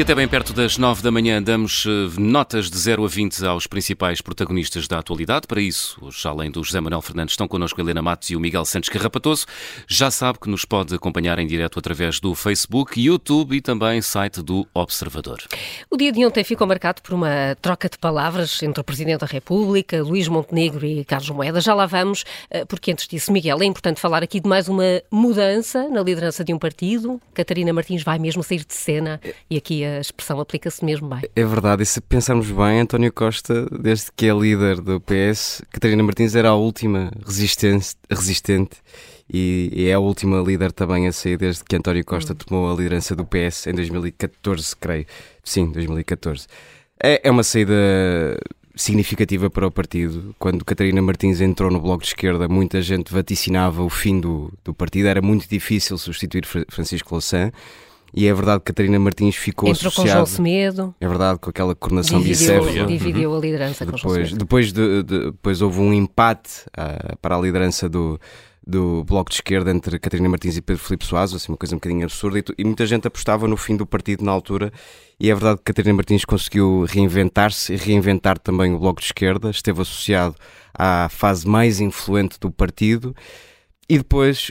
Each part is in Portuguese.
E até bem perto das 9 da manhã damos eh, notas de 0 a 20 aos principais protagonistas da atualidade. Para isso, além do José Manuel Fernandes, estão connosco Helena Matos e o Miguel Santos Carrapatoso. Já sabe que nos pode acompanhar em direto através do Facebook, YouTube e também site do Observador. O dia de ontem ficou marcado por uma troca de palavras entre o Presidente da República, Luís Montenegro e Carlos Moedas. Já lá vamos, eh, porque antes disso, Miguel, é importante falar aqui de mais uma mudança na liderança de um partido. Catarina Martins vai mesmo sair de cena e aqui a a expressão aplica-se mesmo bem. É verdade, e se pensarmos bem, António Costa, desde que é líder do PS, Catarina Martins era a última resistente e, é a última líder também a sair desde que António Costa hum. tomou a liderança do PS em 2014, creio. Sim, 2014. É, é uma saída significativa para o partido. Quando Catarina Martins entrou no Bloco de Esquerda, muita gente vaticinava o fim do, do partido. Era muito difícil substituir Francisco Louçã. E é verdade que Catarina Martins ficou Entrou associada... com João Semedo. É verdade, com aquela coronação bicéfala. Dividiu a liderança depois, com João Semedo. Depois, de, de, depois houve um empate uh, para a liderança do, do Bloco de Esquerda entre Catarina Martins e Pedro Filipe Soares, assim, uma coisa um bocadinho absurda, e, e, muita gente apostava no fim do partido na altura, e é verdade que Catarina Martins conseguiu reinventar-se e reinventar também o Bloco de Esquerda, esteve associado à fase mais influente do partido, e depois...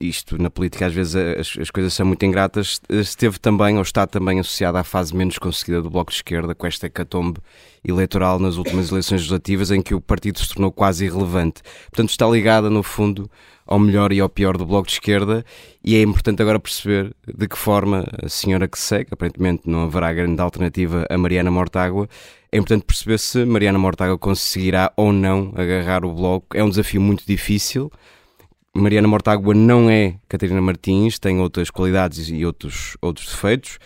Isto na política às vezes as, as, coisas são muito ingratas, esteve também ou está também associada à fase menos conseguida do Bloco de Esquerda, com esta hecatombe eleitoral nas últimas eleições legislativas, em que o partido se tornou quase irrelevante. Portanto, está ligada, no fundo, ao melhor e ao pior do Bloco de Esquerda, e é importante agora perceber de que forma a senhora que segue, aparentemente não haverá grande alternativa a Mariana Mortágua, é importante perceber se Mariana Mortágua conseguirá ou não agarrar o Bloco. É um desafio muito difícil, Mariana Mortágua não é Catarina Martins, tem outras qualidades e outros, outros defeitos.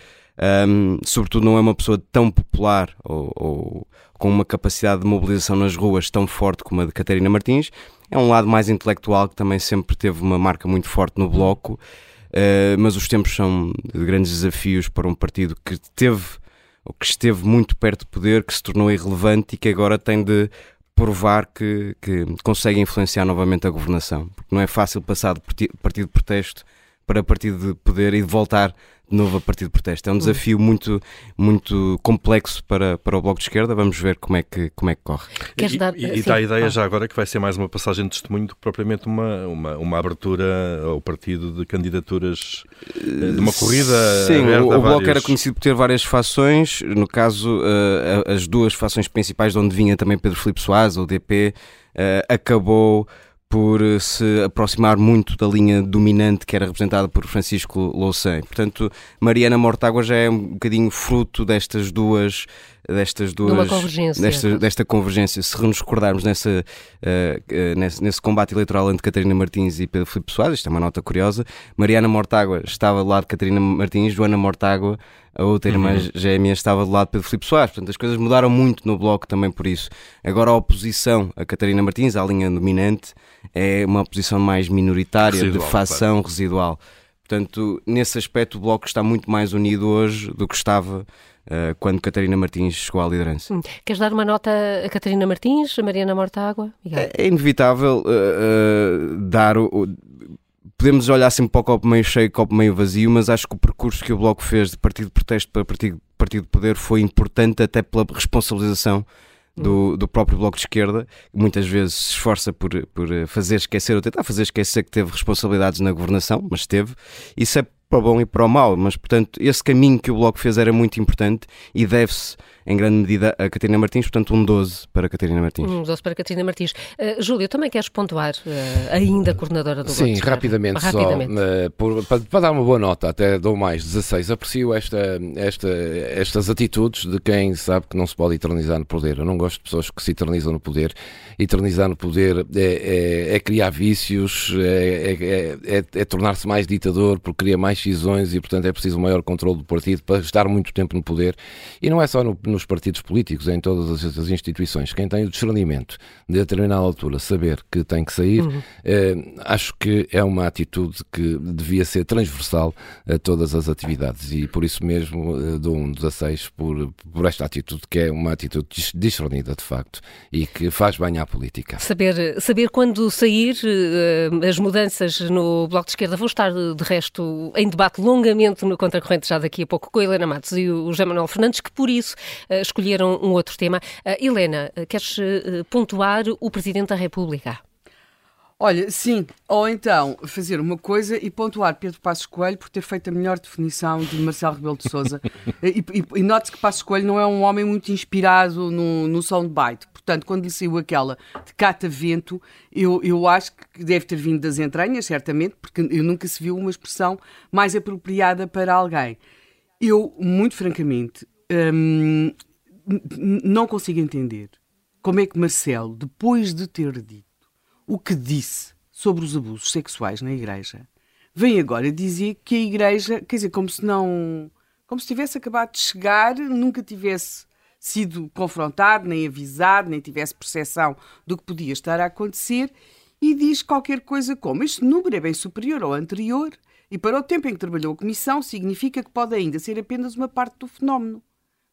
Um, sobretudo não é uma pessoa tão popular ou, ou, com uma capacidade de mobilização nas ruas tão forte como a de Catarina Martins. É um lado mais intelectual que também sempre teve uma marca muito forte no bloco, uh, mas os tempos são de grandes desafios para um partido que teve ou que esteve muito perto do poder, que se tornou irrelevante e que agora tem de provar que, que consegue influenciar novamente a governação. Porque não é fácil passar de partido de protesto para partido de poder e de voltar de novo a partir de protesto. É um desafio muito, muito complexo para, para o Bloco de Esquerda. Vamos ver como é que, como é que corre. Queres dar... E, e, dá a ideia ah. já agora que vai ser mais uma passagem de testemunho do que propriamente uma, uma, uma abertura ao partido de candidaturas eh, de uma corrida. Sim, o, o Bloco vários... era conhecido por ter várias fações. No caso, uh, as duas fações principais, de onde vinha também Pedro Filipe Soares, o DP, uh, eh, acabou por eh, se aproximar muito da linha dominante que era representada por Francisco Louçã. Portanto, Mariana Mortágua já é um bocadinho fruto destas duas destas duas convergência, desta, desta convergência. Se nos recordarmos nessa, uh, nesse, nesse, combate eleitoral entre Catarina Martins e Pedro Filipe Soares, isto é uma nota curiosa, Mariana Mortágua estava do lado de Catarina Martins, Joana Mortágua a outra irmã uhum. gêmea estava do lado de Pedro Filipe Soares. Portanto, as coisas mudaram muito no Bloco também por isso. Agora a oposição a Catarina Martins, à linha dominante, é uma oposição mais minoritária, residual, de facção claro. residual. Portanto, nesse aspecto o Bloco está muito mais unido hoje do que estava Uh, quando Catarina Martins chegou à liderança. Hum. Queres dar uma nota a Catarina Martins, a Mariana Mortágua? É, é inevitável uh, uh, dar o, o, podemos olhar sempre para o copo meio cheio, copo meio vazio, mas acho que o percurso que o Bloco fez de partido de protesto para partido, partido de poder foi importante até pela responsabilização do, hum. do próprio Bloco de Esquerda, que muitas vezes se esforça por, por fazer esquecer ou tentar fazer esquecer que teve responsabilidades na governação, mas teve. Isso é para o bom e para o mau, mas portanto esse caminho que o Bloco fez era muito importante e deve-se em grande medida a Catarina Martins, portanto um 12 para Catarina Martins. Um 12 para Catarina Martins. Uh, Júlio, também queres pontuar uh, ainda coordenadora do Sim, rapidamente, rapidamente, só, uh, por, para, para, dar uma boa nota, até dou mais 16, aprecio esta, esta, estas atitudes de quem sabe que não se pode eternizar no poder. Eu não gosto de pessoas que se eternizam no poder. Eternizar no poder é, é, é criar vícios, é, é, é, é tornar-se mais ditador, porque cria mais cisões e, portanto, é preciso um maior controle do partido para estar muito tempo no poder. E não é só no, nos partidos políticos, em todas as, as, instituições. Quem tem o discernimento de, a determinada altura, saber que tem que sair, uhum. eh, acho que é uma atitude que devia ser transversal a todas as atividades e, por isso mesmo, eh, dou um 16 por, por esta atitude, que é uma atitude discernida, de facto, e que faz bem à política. Saber, saber quando sair, eh, as mudanças no Bloco de Esquerda vão estar, de resto, em em debate longamente no Contracorrente já daqui a pouco com a Helena Matos e o José Manuel Fernandes, que por isso uh, escolheram um outro tema. Uh, Helena, queres pontuar o Presidente da República? Olha, sim, ou então fazer uma coisa e pontuar Pedro Passos Coelho por ter feito a melhor definição de Marcelo Rebelo de Sousa. e, e, e note que Passos Coelho não é um homem muito inspirado no, no soundbite. Portanto, quando lhe saiu aquela de cata-vento, eu, eu acho que deve ter vindo das entranhas, certamente, porque eu nunca se viu uma expressão mais apropriada para alguém. Eu, muito francamente, hum, não consigo entender como é que Marcelo, depois de ter dito o que disse sobre os abusos sexuais na Igreja, vem agora dizer que a Igreja, quer dizer, como se não. como se tivesse acabado de chegar, nunca tivesse sido confrontado, nem avisado, nem tivesse percepção do que podia estar a acontecer, e diz qualquer coisa como: este número é bem superior ao anterior, e para o tempo em que trabalhou a Comissão, significa que pode ainda ser apenas uma parte do fenómeno.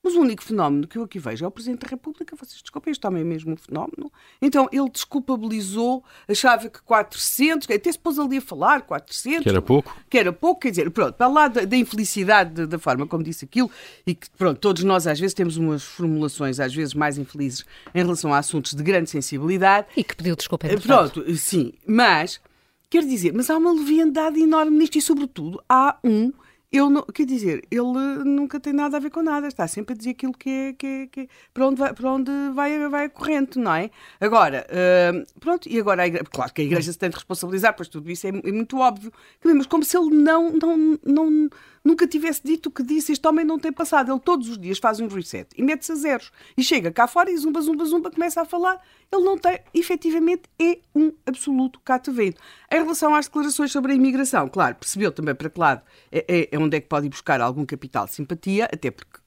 Mas o único fenómeno que eu aqui vejo é o Presidente da República. Vocês desculpem, este homem é mesmo um fenómeno. Então, ele desculpabilizou, achava que 400, até se pôs ali a falar, 400. Que era pouco. Que era pouco, quer dizer, pronto, para lá da, da infelicidade da forma como disse aquilo, e que, pronto, todos nós às vezes temos umas formulações, às vezes mais infelizes, em relação a assuntos de grande sensibilidade. E que pediu desculpa. É pronto, sim, mas, quer dizer, mas há uma leviandade enorme nisto e, sobretudo, há um ele não, quer dizer, ele nunca tem nada a ver com nada, está sempre a dizer aquilo que é, que é, que é para onde, vai, para onde vai, vai a corrente, não é? Agora, uh, pronto, e agora, igreja, claro que a igreja se tem de responsabilizar, pois tudo isso é, é muito óbvio, mas como se ele não, não, não nunca tivesse dito o que disse, este homem não tem passado. Ele todos os dias faz um reset e mete-se a zeros. E chega cá fora e zumba, zumba, zumba, começa a falar. Ele não tem, efetivamente, é um absoluto catavento. Em relação às declarações sobre a imigração, claro, percebeu também para que lado é, é, é onde é que pode ir buscar algum capital de simpatia, até porque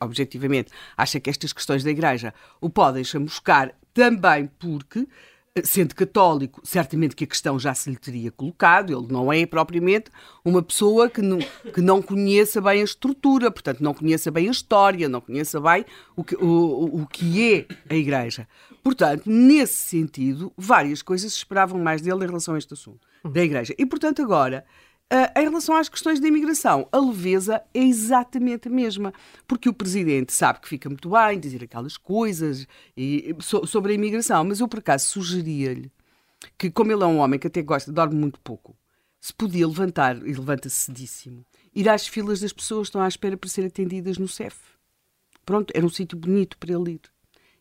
objetivamente, acha que estas questões da Igreja o podem chamuscar também porque sendo católico, certamente que a questão já se lhe teria colocado, ele não é propriamente uma pessoa que não, que não conheça bem a estrutura, portanto, não conheça bem a história, não conheça bem o que, o, o que é a Igreja. Portanto, nesse sentido, várias coisas se esperavam mais dele em relação a este assunto, da Igreja. E, portanto, agora Uh, em relação às questões da imigração, a leveza é exatamente a mesma, porque o Presidente sabe que fica muito bem dizer aquelas coisas e, so, sobre a imigração, mas eu por acaso sugeria-lhe que, como ele é um homem que até gosta, dorme muito pouco, se podia levantar, e levanta-se cedíssimo, ir às filas das pessoas que estão à espera para ser atendidas no CEF. Pronto, era um sítio bonito para ele ir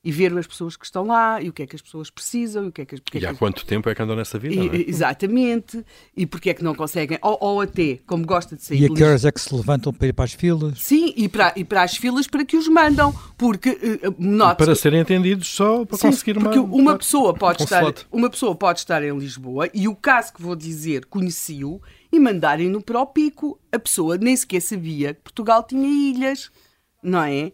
e ver as pessoas que estão lá e o que é que as pessoas precisam. E, o que é que, e é há que... quanto tempo é que andam nessa vida? E, é? Exatamente. E porque é que não conseguem, ou, ou, até, como gosta de sair. E a que horas é que se levantam para ir para as filas? Sim, e para, e para as filas para que os mandam. Porque, uh, para serem atendidos só para sim, conseguir uma. Porque uma pessoa, pode estar, uma pessoa pode estar em Lisboa e o caso que vou dizer conheci-o e mandarem-no para o pico. A pessoa nem sequer sabia que Portugal tinha ilhas, não é?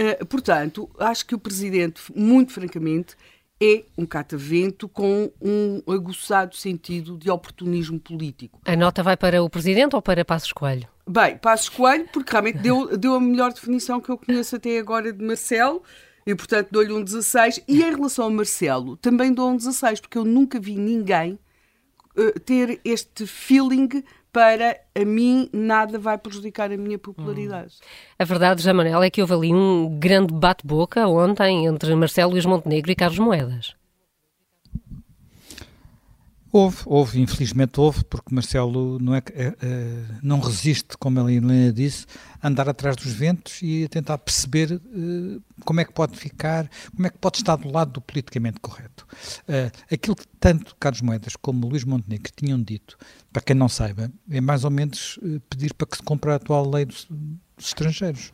Eh, portanto, acho que o Presidente, muito francamente, é um catavento com um aguçado sentido de oportunismo político. A nota vai para o Presidente ou para Passos Coelho? Bem, Passos Coelho, porque realmente deu, deu a melhor definição que eu conheço até agora de Marcelo, e portanto dou-lhe um 16. E em relação a Marcelo, também dou um 16, porque eu nunca vi ninguém uh, ter este feeling para a mim nada vai prejudicar a minha popularidade. Hum. A verdade, José Manuel, é que houve ali um grande bate-boca ontem entre Marcelo Luís Montenegro e Carlos Moedas. Houve, houve, infelizmente houve, porque Marcelo não, é, é, é, não resiste, como a Helena disse, a andar atrás dos ventos e a tentar perceber uh, como é que pode ficar, como é que pode estar do lado do politicamente correto. Uh, aquilo que tanto Carlos Moedas como Luís Montenegro tinham dito, para quem não saiba, é mais ou menos uh, pedir para que se compre a atual lei dos estrangeiros,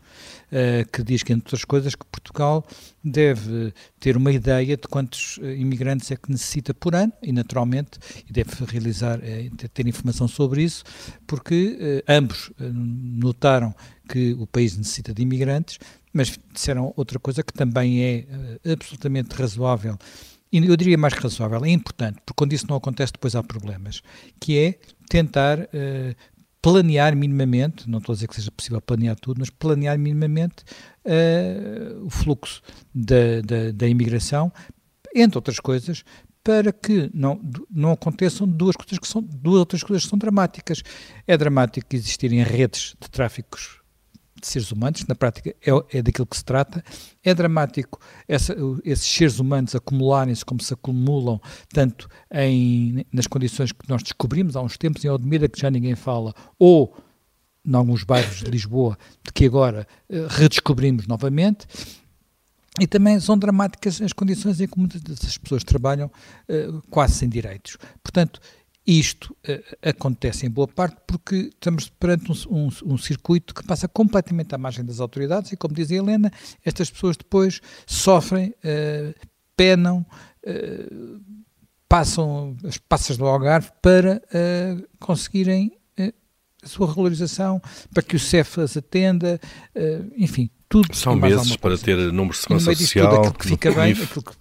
uh, que diz que, entre outras coisas, que Portugal deve ter uma ideia de quantos uh, imigrantes é que necessita por ano e, naturalmente, e deve realizar, uh, ter informação sobre isso, porque ambos notaram que o país necessita de imigrantes, mas disseram outra coisa que também é absolutamente razoável e eu diria mais razoável, é importante, porque quando isso não acontece depois há problemas, que é tentar uh, planear minimamente, não estou a dizer que seja possível planear tudo, mas planear minimamente uh, o fluxo da, da, da imigração, entre outras coisas, para que não, não aconteçam duas, coisas que são, duas outras coisas que são dramáticas. É dramático existirem redes de tráficos de seres humanos, na prática é, é daquilo que se trata. É dramático essa, esses seres humanos acumularem-se como se acumulam, tanto em, nas condições que nós descobrimos há uns tempos em Odmira, que já ninguém fala, ou em alguns bairros de Lisboa, de que agora uh, redescobrimos novamente. E também são dramáticas as condições em que muitas dessas pessoas trabalham uh, quase sem direitos. Portanto, isto uh, acontece em boa parte porque estamos perante um, um, um, circuito que passa completamente à margem das autoridades e, como diz a Helena, estas pessoas depois sofrem, uh, penam, uh, passam as passas do Algarve para conseguirem a sua regularização, para que o CEF as atenda, enfim, tudo. São meses para ter números de segurança social. Tudo, aquilo que fica bem, aquilo que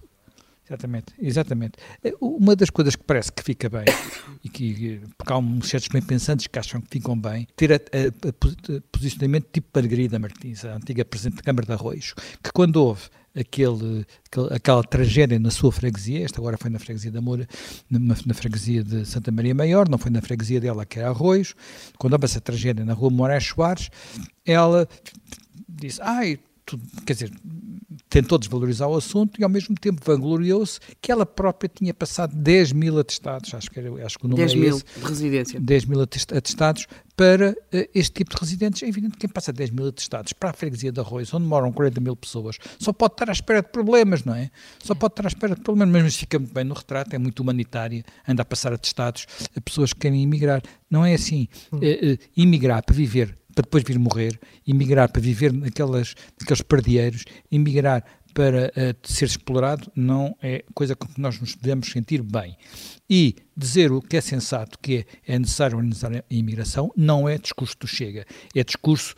Exatamente, exatamente. Eh, uma das coisas que parece que fica bem, e que, porque há uns certos bem pensantes que acham que ficam bem, ter a, a, a posicionamento tipo Margarida Martins, a antiga Presidente da Câmara de Arroios, que quando houve aquele, aquela tragédia na sua freguesia, esta agora foi na freguesia da Moura, na, na, freguesia de Santa Maria Maior, não foi na freguesia dela que era Arroios, quando houve essa tragédia na rua Moraes Soares, ela disse, ai, tu, quer dizer, tentou desvalorizar o assunto e ao mesmo tempo vangloriou-se que ela própria tinha passado 10 mil atestados, acho que, era, acho que o número 10 é mil esse, de residência. 10 mil atestados para uh, este tipo de residentes. É evidente que quem passa 10 mil atestados para a freguesia de Arroz, onde moram 40 mil pessoas, só pode estar à espera de problemas, não é? Só pode estar à espera de problemas, mas fica muito bem no retrato, é muito humanitária, anda a passar atestados a pessoas que querem emigrar. Não é assim. Uh, uh, emigrar para viver para depois vir morrer, emigrar para viver naquelas, naqueles pardieiros, emigrar para uh, ser explorado, não é coisa com que nós nos devemos sentir bem. E dizer o que é sensato, que é, é necessário organizar a imigração, não é discurso do Chega, é discurso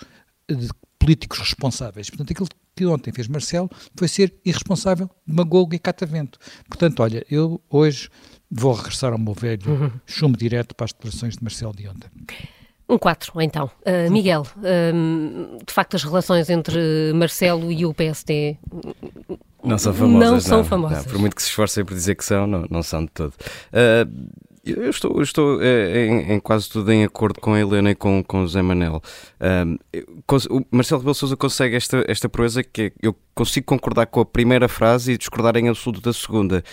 de políticos responsáveis. Portanto, aquilo que ontem fez Marcelo foi ser irresponsável, demagogo e catavento. Portanto, olha, eu hoje vou regressar ao meu velho uhum. chumbo direto para as declarações de Marcelo de ontem. Um 4, então. Uh, Miguel, uh, de facto, as relações entre Marcelo e o PSD não são famosas. Não são famosas. Não, por muito que se esforcem por dizer que são, não, não são de todo. Uh, eu estou, eu estou é, em, em, quase tudo em acordo com a Helena e com, com o Zé Manel. o Marcelo Rebelo Sousa consegue esta, esta proeza que eu consigo concordar com a primeira frase e discordar em absoluto da segunda.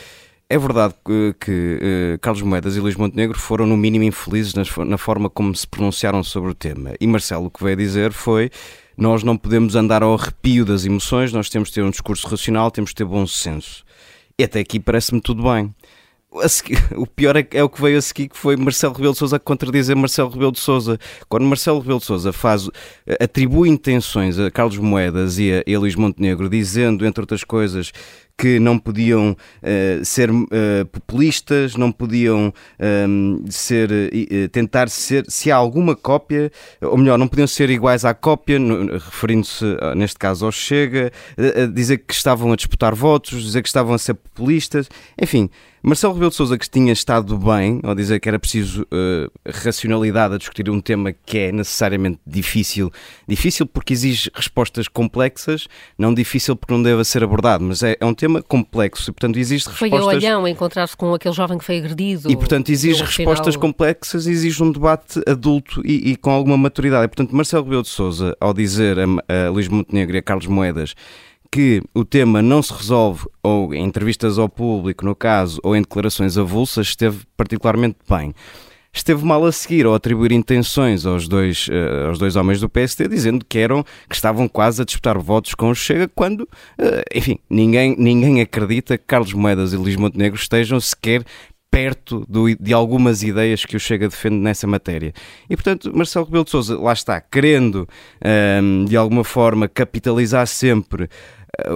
É verdade que, que uh, Carlos Moedas e Luís Montenegro foram, no mínimo, infelizes na, na forma como se pronunciaram sobre o tema. E Marcelo o que veio dizer foi nós não podemos andar ao arrepio das emoções, nós temos de ter um discurso racional, temos de ter bom senso. E até aqui parece-me tudo bem. O pior é, é, o que veio a seguir, que foi Marcelo Rebelo de Sousa a contradizer Marcelo Rebelo de Sousa. Quando Marcelo Rebelo de Sousa faz, atribui intenções a Carlos Moedas e a, a Luís Montenegro, dizendo, entre outras coisas, que não podiam uh, ser uh, populistas, não podiam um, ehm, ser, uh, tentar ser, se há alguma cópia, ou melhor, não podiam ser iguais à cópia, referindo-se neste caso ao Chega, dizer que estavam a disputar votos, dizer que estavam a ser populistas, enfim. Marcelo Rebelo de Sousa, que tinha estado bem, ao dizer que era preciso racionalidade a discutir um tema que é necessariamente difícil, difícil porque exige respostas complexas, não difícil porque não deve ser abordado, mas é, é um tema tema complexo e, portanto, existe foi respostas... Foi a Olhão encontrar-se com aquele jovem que foi agredido. E, portanto, exige respostas final... complexas, exige um debate adulto e, e, com alguma maturidade. E, portanto, Marcelo Rebelo de Sousa, ao dizer a, a Luís Montenegro e a Carlos Moedas que o tema não se resolve ou em entrevistas ao público, no caso, ou em declarações avulsas, esteve particularmente bem esteve mal a seguir ao atribuir intenções aos dois, uh, aos dois homens do PSD, dizendo que eram que estavam quase a disputar votos com o Chega, quando, uh, enfim, ninguém, ninguém acredita que Carlos Moedas e Luís Montenegro estejam sequer perto do, de algumas ideias que o Chega defende nessa matéria. E, portanto, Marcelo Rebelo de Sousa, lá está, querendo, um, de alguma forma, capitalizar sempre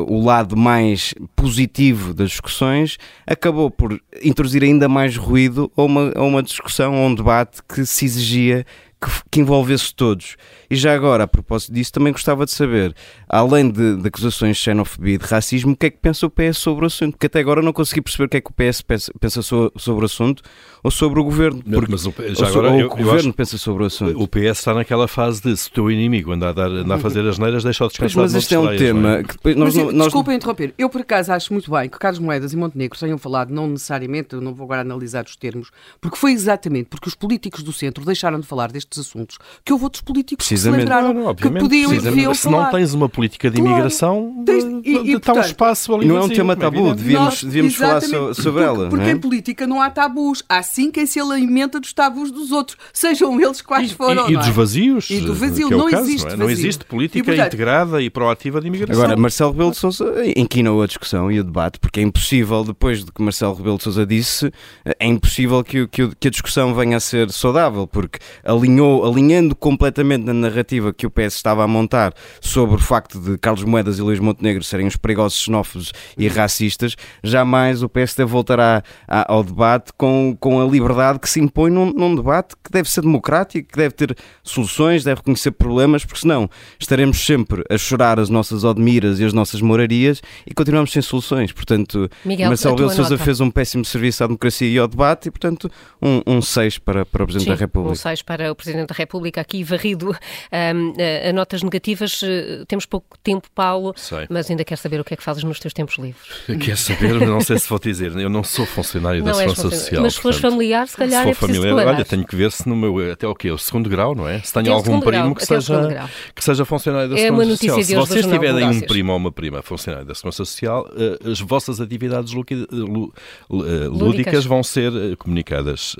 o lado mais positivo das discussões, acabou por introduzir ainda mais ruído a uma, a uma discussão, a um debate que se exigia que, que, envolvesse todos. E já agora, a propósito disso, também gostava de saber, além de, de acusações de xenofobia e de racismo, o que é que pensa o PS sobre o assunto? Porque até agora não consegui perceber o que é que o PS pensa, sobre o assunto ou sobre o governo. Porque, mas o, já agora, ou eu, o governo pensa sobre o assunto. O PS está naquela fase de se o teu inimigo anda a, dar, anda a fazer as neiras, deixa-o descansar. Mas, mas este é um tema é? que depois nós, mas, nós... Desculpa interromper. Eu, por acaso, acho muito bem que Carlos Moedas e Montenegro tenham falado, não necessariamente, eu não vou agora analisar os termos, porque foi exatamente porque os políticos do centro deixaram de falar destes assuntos que houve outros políticos que se lembraram não, não, que podiam e deviam Se não tens uma política de imigração, claro. e, e, está um espaço ali. Não é um tema tabu, devíamos, devíamos falar sobre ela. Porque é? em política não há tabus, há sim quem se alimenta dos tabus dos outros, sejam eles quais forem. E, dos vazios. E do vazio, é não, caso, existe não, é? não existe política integrada e proativa de imigração. Agora, Marcelo Rebelo de Sousa inquinou a discussão e o debate, porque é impossível, depois do que Marcelo Rebelo de Sousa disse, é impossível que, que, que a discussão venha a ser saudável, porque alinhou, alinhando completamente na narrativa que o PS estava a montar sobre o facto de Carlos Moedas e Luís Montenegro serem os perigosos xenófobos e racistas, jamais o PSD voltará ao debate com, com a liberdade que se impõe num, num debate que deve ser democrático, que deve ter soluções, deve reconhecer problemas, porque senão estaremos sempre a chorar as nossas odmiras e as nossas morarias e continuamos sem soluções. Portanto, Miguel, Marcelo Rebelo Sousa fez um péssimo serviço à democracia e ao debate e, portanto, um, um 6 para, para o Presidente Sim, da República. Um 6 para o Presidente da República, aqui varrido um, a, notas negativas. Eh, temos pouco tempo, Paulo, sei. mas ainda quero saber o que é que fazes nos teus tempos livres. Quer saber? Não sei se vou dizer. Eu não sou funcionário não da Segurança Social. Mas se fores familiar, se calhar se é for familiar, olha, tenho que ver se no meu, até o quê? O segundo grau, não é? Se tenho algum primo grau, que, seja, que seja funcionário da é Segurança Social. Se vocês tiverem um primo ou uma prima funcionário da Segurança Social, eh, as vossas atividades eh, lúdicas vão ser comunicadas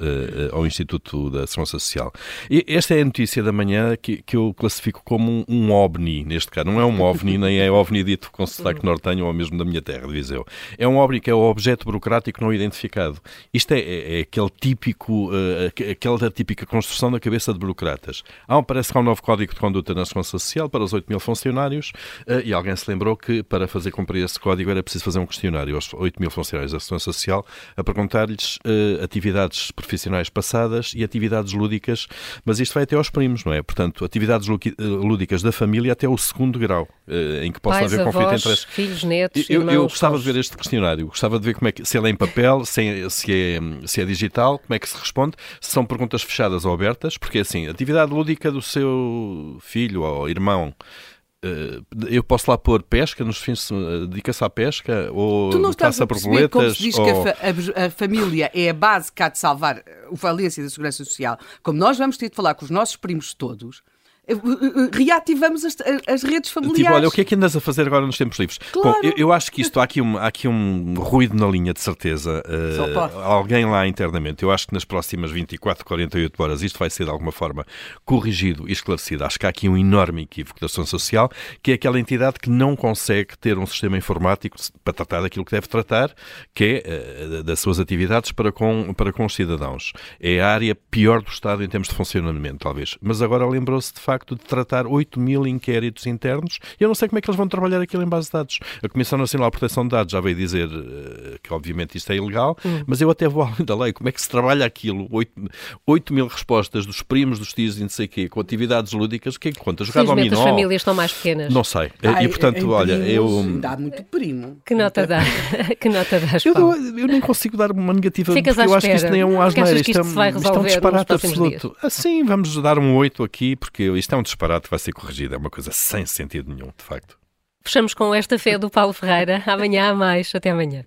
ao Instituto da Segurança Social. E esta é a notícia da manhã que, que eu classifico como um, um ovni, neste caso. Não é um ovni, nem é ovni dito com sotaque nortenho ou mesmo da minha terra, de Viseu. É um ovni que é o objeto burocrático não identificado. Isto é, é, é aquele típico, uh, aquela típica construção da cabeça de burocratas. Há, parece que há um novo código de conduta na Segurança Social para os 8 mil funcionários uh, e alguém se lembrou que para fazer cumprir esse código era preciso fazer um questionário aos 8 mil funcionários da Segurança Social a perguntar-lhes uh, atividades profissionais passadas e atividades lúdicas, mas isto vai até aos primos, não é? Portanto, atividades lúdicas da família até o segundo grau, em que possa Pais, haver avós, conflito entre... filhos, netos, eu, irmãos, eu gostava de ver este questionário, gostava de ver como é que, se ele é em papel, se é, se é, se é digital, como é que se responde, se são perguntas fechadas ou abertas, porque assim, atividade lúdica do seu filho ou irmão, eh, eu posso lá pôr pesca nos fins dedica-se à pesca ou tu não caça a borboletas como se diz ou... que a, a, família é a base que há de salvar a falência da segurança social. Como nós vamos ter de falar com os nossos primos todos eh, eh, reativamos as, as, redes familiares. Tipo, olha, o que é que andas a fazer agora nos tempos livres? Claro. Bom, eu, eu, acho que isto, há aqui um, há aqui um ruído na linha, de certeza. Uh, alguém lá internamente, eu acho que nas próximas 24, 48 horas isto vai ser de alguma forma corrigido e esclarecido. Acho que há aqui um enorme equívoco da ação social, que é aquela entidade que não consegue ter um sistema informático para tratar daquilo que deve tratar, que é uh, das suas atividades para com, para com os cidadãos. É a área pior do Estado em termos de funcionamento, talvez. Mas agora lembrou-se de facto facto de tratar 8 mil inquéritos internos. E eu não sei como é que eles vão trabalhar aquilo em base de dados. A Comissão Nacional de Proteção de Dados já veio dizer uh, que, obviamente, isto é ilegal, uhum. mas eu até vou além da lei. Como é que se trabalha aquilo? 8, 8 mil respostas dos primos, dos tios e não sei o quê, com atividades lúdicas, o que é que conta? Jogar dominó? as famílias estão mais pequenas. Não sei. Ai, e, portanto, olha, eu... Dá muito primo. Que nota dá? que nota dás, eu, eu, nem consigo dar uma negativa, Ficas porque eu acho que isto nem é um asneira. Isto, isto, isto, é, isto é um disparate absoluto. Assim, vamos dar um 8 aqui, porque isto é um disparate vai ser corrigida. É uma coisa sem sentido nenhum, de facto. Fechamos com esta fé do Paulo Ferreira. Amanhã há mais. Até amanhã.